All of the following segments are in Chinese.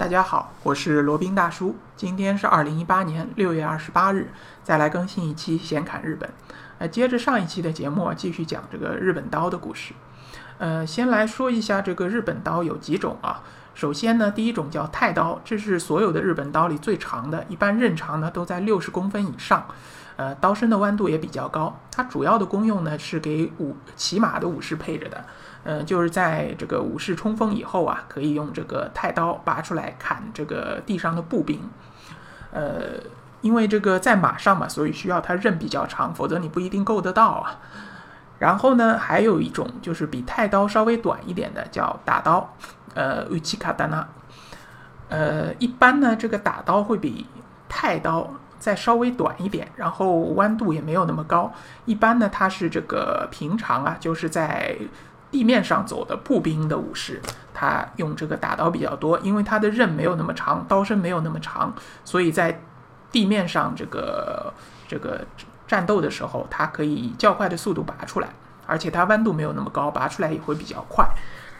大家好，我是罗宾大叔。今天是二零一八年六月二十八日，再来更新一期《闲侃日本》。呃，接着上一期的节目，继续讲这个日本刀的故事。呃，先来说一下这个日本刀有几种啊？首先呢，第一种叫太刀，这是所有的日本刀里最长的，一般刃长呢都在六十公分以上。呃，刀身的弯度也比较高。它主要的功用呢是给武骑马的武士配着的。呃，就是在这个武士冲锋以后啊，可以用这个太刀拔出来砍这个地上的步兵。呃，因为这个在马上嘛，所以需要它刃比较长，否则你不一定够得到啊。然后呢，还有一种就是比太刀稍微短一点的，叫打刀。呃，乌奇卡达纳。呃，一般呢，这个打刀会比太刀再稍微短一点，然后弯度也没有那么高。一般呢，它是这个平常啊，就是在地面上走的步兵的武士，他用这个打刀比较多，因为他的刃没有那么长，刀身没有那么长，所以在地面上这个这个战斗的时候，它可以以较快的速度拔出来，而且它弯度没有那么高，拔出来也会比较快。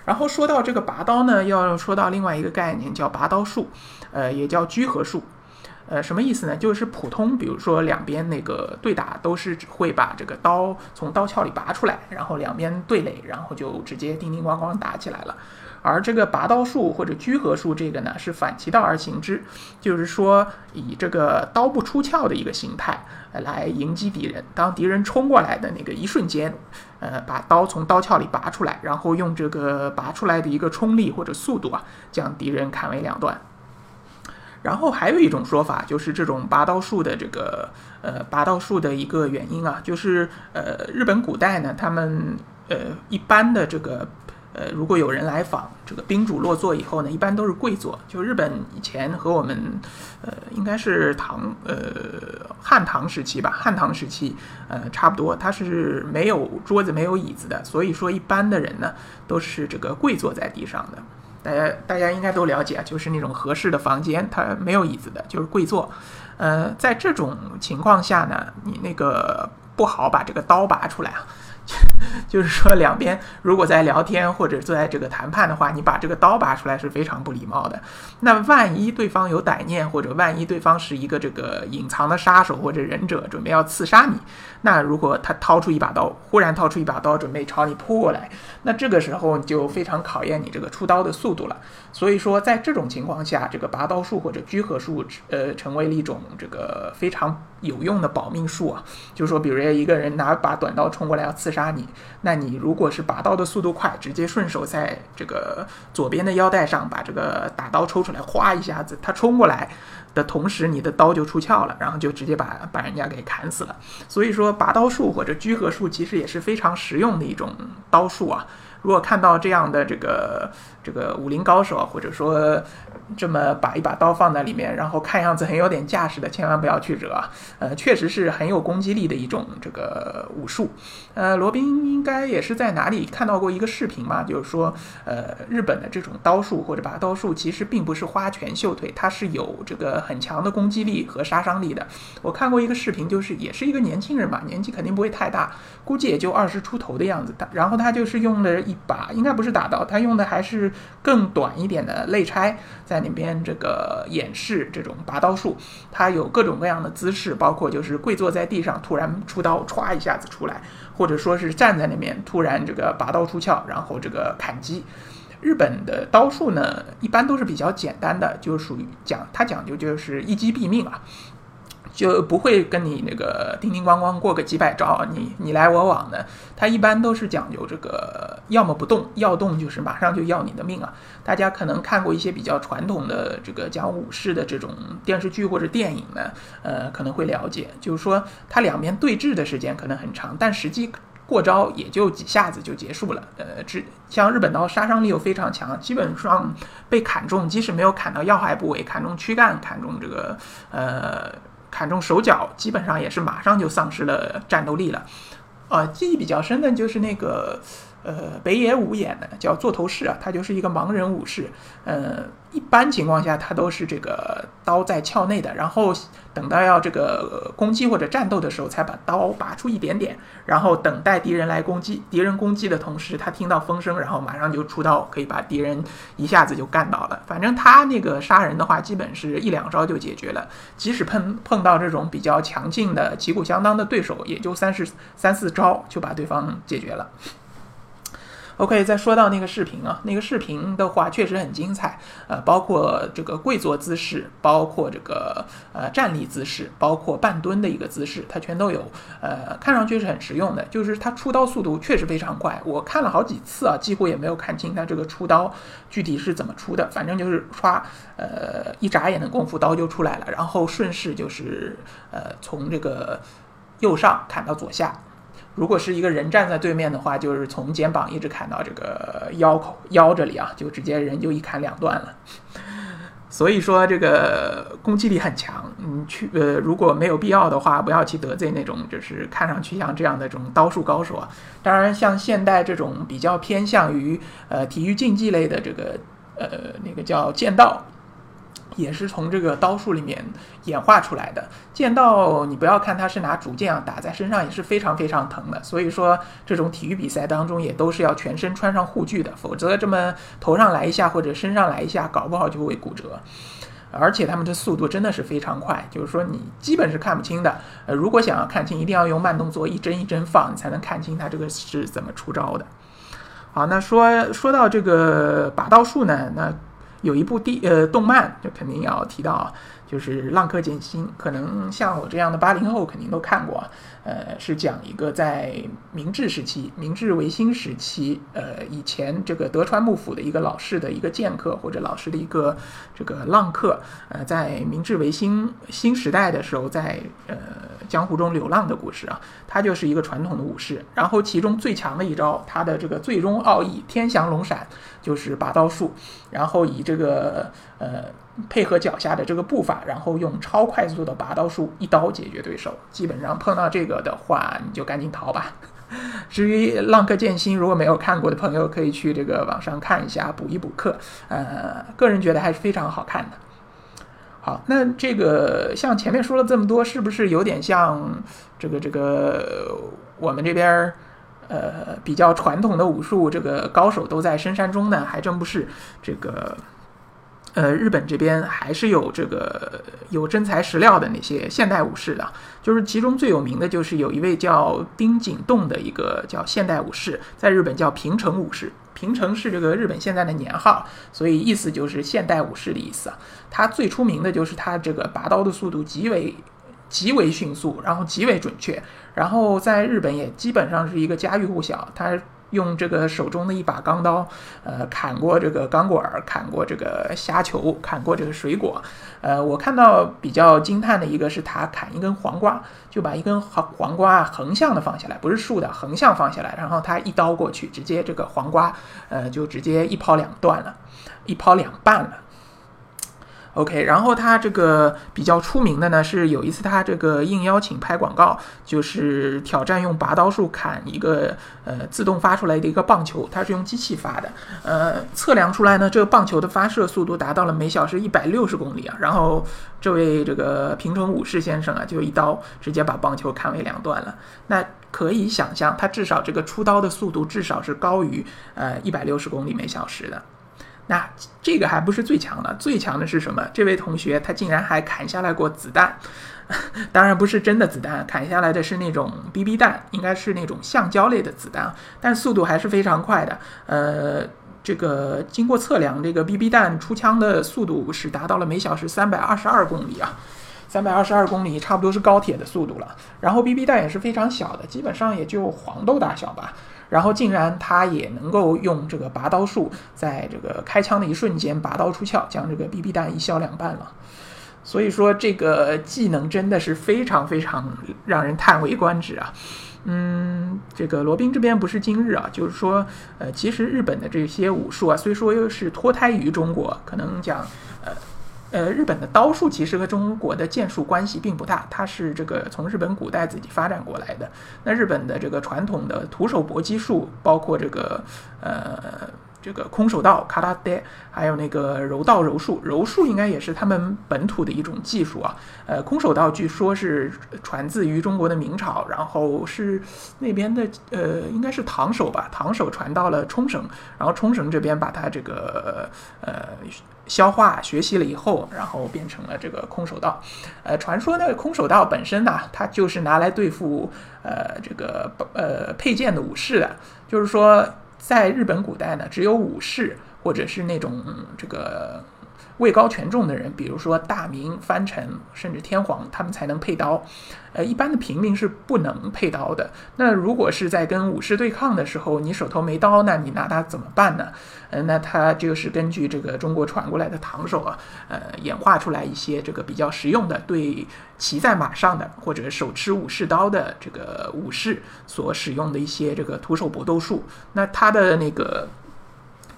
然后说到这个拔刀呢，要说到另外一个概念，叫拔刀术，呃，也叫居合术。呃，什么意思呢？就是普通，比如说两边那个对打都是会把这个刀从刀鞘里拔出来，然后两边对垒，然后就直接叮叮咣咣打起来了。而这个拔刀术或者居合术这个呢，是反其道而行之，就是说以这个刀不出鞘的一个形态来迎击敌人。当敌人冲过来的那个一瞬间，呃，把刀从刀鞘里拔出来，然后用这个拔出来的一个冲力或者速度啊，将敌人砍为两段。然后还有一种说法，就是这种拔刀术的这个呃拔刀术的一个原因啊，就是呃日本古代呢，他们呃一般的这个呃如果有人来访，这个宾主落座以后呢，一般都是跪坐。就日本以前和我们呃应该是唐呃汉唐时期吧，汉唐时期呃差不多，它是没有桌子没有椅子的，所以说一般的人呢都是这个跪坐在地上的。大家大家应该都了解，就是那种合适的房间，它没有椅子的，就是跪坐。呃，在这种情况下呢，你那个不好把这个刀拔出来啊。就是说，两边如果在聊天或者坐在这个谈判的话，你把这个刀拔出来是非常不礼貌的。那万一对方有歹念，或者万一对方是一个这个隐藏的杀手或者忍者，准备要刺杀你，那如果他掏出一把刀，忽然掏出一把刀准备朝你扑过来，那这个时候就非常考验你这个出刀的速度了。所以说，在这种情况下，这个拔刀术或者居合术，呃，成为了一种这个非常有用的保命术啊。就是说，比如一个人拿把短刀冲过来要刺杀你。那你如果是拔刀的速度快，直接顺手在这个左边的腰带上把这个打刀抽出来，哗一下子，他冲过来的同时，你的刀就出鞘了，然后就直接把把人家给砍死了。所以说，拔刀术或者居合术其实也是非常实用的一种刀术啊。如果看到这样的这个这个武林高手，或者说这么把一把刀放在里面，然后看样子很有点架势的，千万不要去惹。呃，确实是很有攻击力的一种这个武术。呃，罗宾应该也是在哪里看到过一个视频嘛，就是说，呃，日本的这种刀术或者拔刀术其实并不是花拳绣腿，它是有这个很强的攻击力和杀伤力的。我看过一个视频，就是也是一个年轻人嘛，年纪肯定不会太大，估计也就二十出头的样子。他然后他就是用了。一把应该不是打刀，他用的还是更短一点的肋拆，在那边这个演示这种拔刀术。他有各种各样的姿势，包括就是跪坐在地上突然出刀，歘一下子出来，或者说是站在那边突然这个拔刀出鞘，然后这个砍击。日本的刀术呢，一般都是比较简单的，就属于讲它讲究就是一击毙命啊。就不会跟你那个叮叮咣咣过个几百招，你你来我往的。他一般都是讲究这个，要么不动，要动就是马上就要你的命啊。大家可能看过一些比较传统的这个讲武士的这种电视剧或者电影呢，呃，可能会了解，就是说他两边对峙的时间可能很长，但实际过招也就几下子就结束了。呃，只像日本刀杀伤力又非常强，基本上被砍中，即使没有砍到要害部位，砍中躯干，砍中这个呃。砍中手脚，基本上也是马上就丧失了战斗力了。呃，记忆比较深的就是那个，呃北野武演的，叫座头市啊，他就是一个盲人武士，呃，一般情况下他都是这个刀在鞘内的，然后等到要这个攻击或者战斗的时候，才把刀拔出一点点，然后等待敌人来攻击。敌人攻击的同时，他听到风声，然后马上就出刀，可以把敌人一下子就干倒了。反正他那个杀人的话，基本是一两招就解决了，即使碰碰到这种比较强劲的旗鼓相当的对手，也就三十三四招就把对方解决了。OK，再说到那个视频啊，那个视频的话确实很精彩，呃，包括这个跪坐姿势，包括这个呃站立姿势，包括半蹲的一个姿势，它全都有，呃，看上去是很实用的。就是它出刀速度确实非常快，我看了好几次啊，几乎也没有看清它这个出刀具体是怎么出的，反正就是唰，呃，一眨眼的功夫刀就出来了，然后顺势就是呃从这个右上砍到左下。如果是一个人站在对面的话，就是从肩膀一直砍到这个腰口腰这里啊，就直接人就一砍两断了。所以说这个攻击力很强。你去呃，如果没有必要的话，不要去得罪那种就是看上去像这样的这种刀术高手啊。当然，像现代这种比较偏向于呃体育竞技类的这个呃那个叫剑道。也是从这个刀术里面演化出来的。剑道，你不要看它是拿竹剑啊打在身上也是非常非常疼的。所以说，这种体育比赛当中也都是要全身穿上护具的，否则这么头上来一下或者身上来一下，搞不好就会骨折。而且他们的速度真的是非常快，就是说你基本是看不清的。呃，如果想要看清，一定要用慢动作一帧一帧放，你才能看清他这个是怎么出招的。好，那说说到这个拔刀术呢，那。有一部地呃动漫，就肯定要提到，就是《浪客剑心》。可能像我这样的八零后肯定都看过，呃，是讲一个在明治时期、明治维新时期，呃，以前这个德川幕府的一个老式的一个剑客或者老式的一个这个浪客，呃，在明治维新新时代的时候，在呃江湖中流浪的故事啊。他就是一个传统的武士，然后其中最强的一招，他的这个最终奥义天翔龙闪，就是拔刀术，然后以这个呃配合脚下的这个步伐，然后用超快速的拔刀术一刀解决对手。基本上碰到这个的话，你就赶紧逃吧。至于《浪客剑心》，如果没有看过的朋友，可以去这个网上看一下，补一补课。呃，个人觉得还是非常好看的。好，那这个像前面说了这么多，是不是有点像这个这个我们这边儿呃比较传统的武术，这个高手都在深山中呢？还真不是，这个呃日本这边还是有这个有真材实料的那些现代武士的，就是其中最有名的就是有一位叫丁景栋的一个叫现代武士，在日本叫平成武士。平成是这个日本现在的年号，所以意思就是现代武士的意思啊。他最出名的就是他这个拔刀的速度极为极为迅速，然后极为准确，然后在日本也基本上是一个家喻户晓。他。用这个手中的一把钢刀，呃，砍过这个钢管，砍过这个虾球，砍过这个水果。呃，我看到比较惊叹的一个是他砍一根黄瓜，就把一根黄黄瓜横向的放下来，不是竖的，横向放下来，然后他一刀过去，直接这个黄瓜，呃，就直接一抛两段了，一抛两半了。OK，然后他这个比较出名的呢，是有一次他这个应邀请拍广告，就是挑战用拔刀术砍一个呃自动发出来的一个棒球，他是用机器发的，呃，测量出来呢，这个棒球的发射速度达到了每小时一百六十公里啊，然后这位这个平成武士先生啊，就一刀直接把棒球砍为两段了，那可以想象，他至少这个出刀的速度至少是高于呃一百六十公里每小时的。那这个还不是最强的，最强的是什么？这位同学他竟然还砍下来过子弹，当然不是真的子弹，砍下来的是那种 BB 弹，应该是那种橡胶类的子弹，但速度还是非常快的。呃，这个经过测量，这个 BB 弹出枪的速度是达到了每小时三百二十二公里啊，三百二十二公里差不多是高铁的速度了。然后 BB 弹也是非常小的，基本上也就黄豆大小吧。然后竟然他也能够用这个拔刀术，在这个开枪的一瞬间拔刀出鞘，将这个 BB 弹一削两半了。所以说这个技能真的是非常非常让人叹为观止啊。嗯，这个罗宾这边不是今日啊，就是说，呃，其实日本的这些武术啊，虽说又是脱胎于中国，可能讲，呃，呃，日本的刀术其实和中国的剑术关系并不大，它是这个从日本古代自己发展过来的。那日本的这个传统的徒手搏击术，包括这个呃。这个空手道、卡拉德，还有那个柔道、柔术，柔术应该也是他们本土的一种技术啊。呃，空手道据说是传自于中国的明朝，然后是那边的呃，应该是唐手吧，唐手传到了冲绳，然后冲绳这边把它这个呃消化学习了以后，然后变成了这个空手道。呃，传说呢空手道本身呢，它就是拿来对付呃这个呃佩剑的武士的，就是说。在日本古代呢，只有武士或者是那种这个位高权重的人，比如说大名、藩臣，甚至天皇，他们才能配刀。呃，一般的平民是不能配刀的。那如果是在跟武士对抗的时候，你手头没刀，那你拿它怎么办呢？呃，那它就是根据这个中国传过来的唐手啊，呃，演化出来一些这个比较实用的，对骑在马上的或者手持武士刀的这个武士所使用的一些这个徒手搏斗术。那它的那个。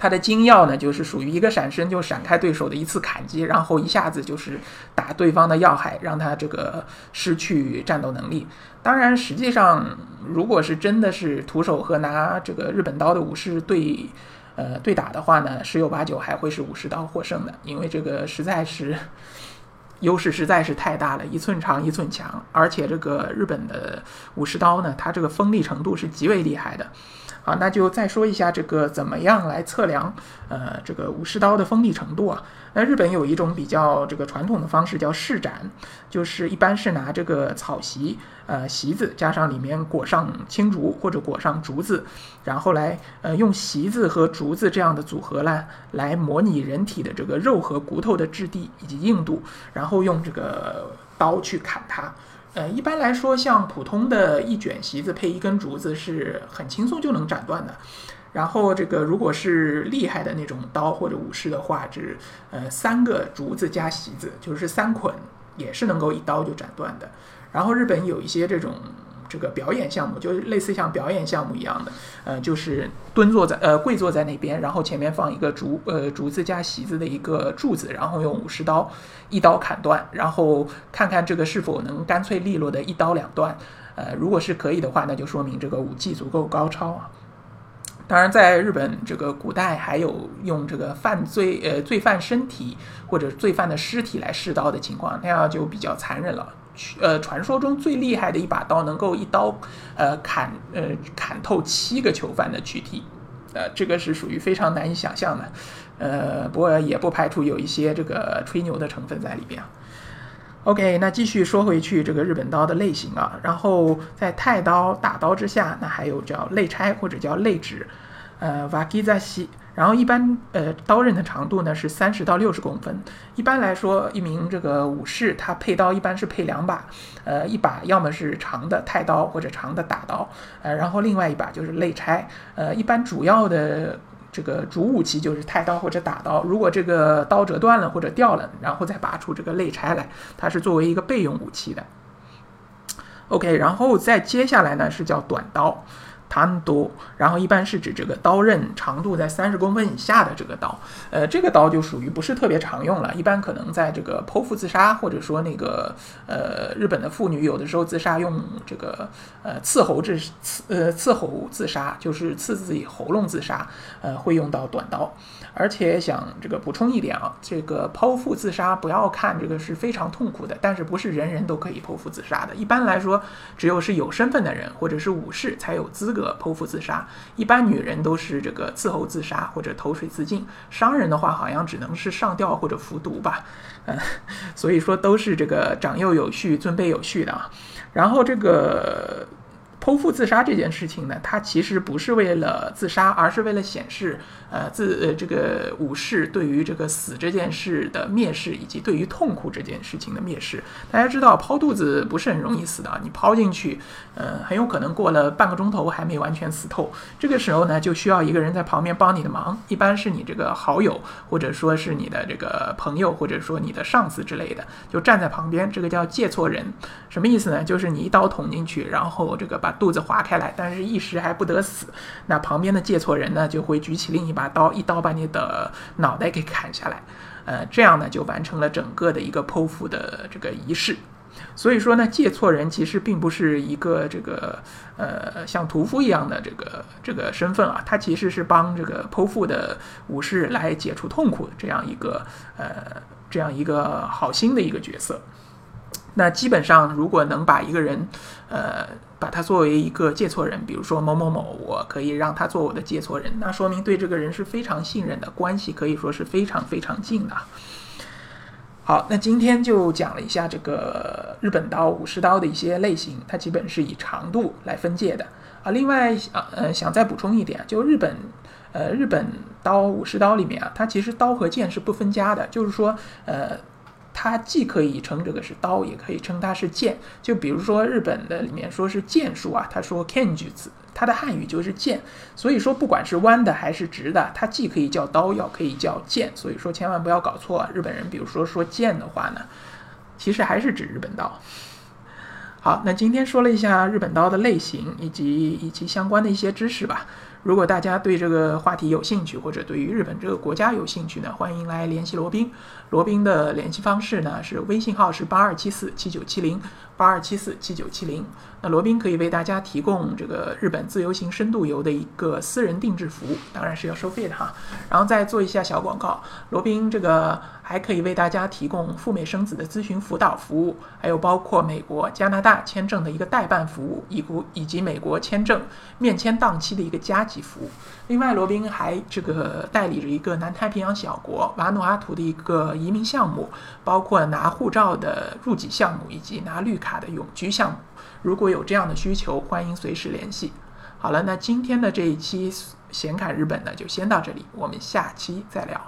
它的精要呢，就是属于一个闪身就闪开对手的一次砍击，然后一下子就是打对方的要害，让他这个失去战斗能力。当然，实际上如果是真的是徒手和拿这个日本刀的武士对，呃对打的话呢，十有八九还会是武士刀获胜的，因为这个实在是优势实在是太大了，一寸长一寸强，而且这个日本的武士刀呢，它这个锋利程度是极为厉害的。好，那就再说一下这个怎么样来测量，呃，这个武士刀的锋利程度啊。那日本有一种比较这个传统的方式叫试斩，就是一般是拿这个草席，呃，席子加上里面裹上青竹或者裹上竹子，然后来呃用席子和竹子这样的组合呢，来模拟人体的这个肉和骨头的质地以及硬度，然后用这个刀去砍它。呃，一般来说，像普通的一卷席子配一根竹子是很轻松就能斩断的。然后这个如果是厉害的那种刀或者武士的话，是呃三个竹子加席子，就是三捆，也是能够一刀就斩断的。然后日本有一些这种。这个表演项目就是类似像表演项目一样的，呃，就是蹲坐在呃跪坐在那边，然后前面放一个竹呃竹子加席子的一个柱子，然后用武士刀一刀砍断，然后看看这个是否能干脆利落的一刀两断。呃，如果是可以的话，那就说明这个武技足够高超啊。当然，在日本这个古代还有用这个犯罪呃罪犯身体或者罪犯的尸体来试刀的情况，那样就比较残忍了。呃，传说中最厉害的一把刀能够一刀，呃，砍呃砍透七个囚犯的躯体，呃，这个是属于非常难以想象的，呃，不过也不排除有一些这个吹牛的成分在里边。OK，那继续说回去这个日本刀的类型啊，然后在太刀、大刀之下，那还有叫肋拆或者叫肋指，呃，瓦基扎西。然后一般呃刀刃的长度呢是三十到六十公分。一般来说，一名这个武士他配刀一般是配两把，呃一把要么是长的太刀或者长的打刀，呃然后另外一把就是肋拆。呃一般主要的这个主武器就是太刀或者打刀。如果这个刀折断了或者掉了，然后再拔出这个肋拆来，它是作为一个备用武器的。OK，然后再接下来呢是叫短刀。长度，然后一般是指这个刀刃长度在三十公分以下的这个刀，呃，这个刀就属于不是特别常用了，一般可能在这个剖腹自杀，或者说那个呃日本的妇女有的时候自杀用这个呃刺喉自刺呃刺喉自杀，就是刺自己喉咙自杀，呃会用到短刀。而且想这个补充一点啊，这个剖腹自杀不要看这个是非常痛苦的，但是不是人人都可以剖腹自杀的。一般来说，只有是有身份的人或者是武士才有资格剖腹自杀。一般女人都是这个伺候自杀或者投水自尽。商人的话好像只能是上吊或者服毒吧，嗯，所以说都是这个长幼有序、尊卑有序的啊。然后这个。剖腹自杀这件事情呢，它其实不是为了自杀，而是为了显示，呃，自呃这个武士对于这个死这件事的蔑视，以及对于痛苦这件事情的蔑视。大家知道，剖肚子不是很容易死的，你抛进去，呃，很有可能过了半个钟头还没完全死透。这个时候呢，就需要一个人在旁边帮你的忙，一般是你这个好友，或者说是你的这个朋友，或者说你的上司之类的，就站在旁边，这个叫借错人。什么意思呢？就是你一刀捅进去，然后这个把肚子划开来，但是一时还不得死。那旁边的借错人呢，就会举起另一把刀，一刀把你的脑袋给砍下来。呃，这样呢就完成了整个的一个剖腹的这个仪式。所以说呢，借错人其实并不是一个这个呃像屠夫一样的这个这个身份啊，他其实是帮这个剖腹的武士来解除痛苦这样一个呃这样一个好心的一个角色。那基本上，如果能把一个人呃把他作为一个借错人，比如说某某某，我可以让他做我的借错人，那说明对这个人是非常信任的，关系可以说是非常非常近的。好，那今天就讲了一下这个日本刀、武士刀的一些类型，它基本是以长度来分界的啊。另外，啊呃，想再补充一点，就日本，呃，日本刀、武士刀里面啊，它其实刀和剑是不分家的，就是说，呃。它既可以称这个是刀，也可以称它是剑。就比如说日本的里面说是剑术啊，他说 kenjutsu，它的汉语就是剑。所以说不管是弯的还是直的，它既可以叫刀，又可以叫剑。所以说千万不要搞错，啊日本人比如说说剑的话呢，其实还是指日本刀。好，那今天说了一下日本刀的类型以及以及相关的一些知识吧。如果大家对这个话题有兴趣，或者对于日本这个国家有兴趣呢，欢迎来联系罗宾。罗宾的联系方式呢是微信号是八二七四七九七零八二七四七九七零。那罗宾可以为大家提供这个日本自由行深度游的一个私人定制服务，当然是要收费的哈。然后再做一下小广告，罗宾这个还可以为大家提供赴美生子的咨询辅导服务，还有包括美国、加拿大签证的一个代办服务，以及以及美国签证面签档期的一个加急服务。另外，罗宾还这个代理着一个南太平洋小国瓦努阿图的一个移民项目，包括拿护照的入籍项目以及拿绿卡的永居项目。如果有这样的需求，欢迎随时联系。好了，那今天的这一期显卡日本呢，就先到这里，我们下期再聊。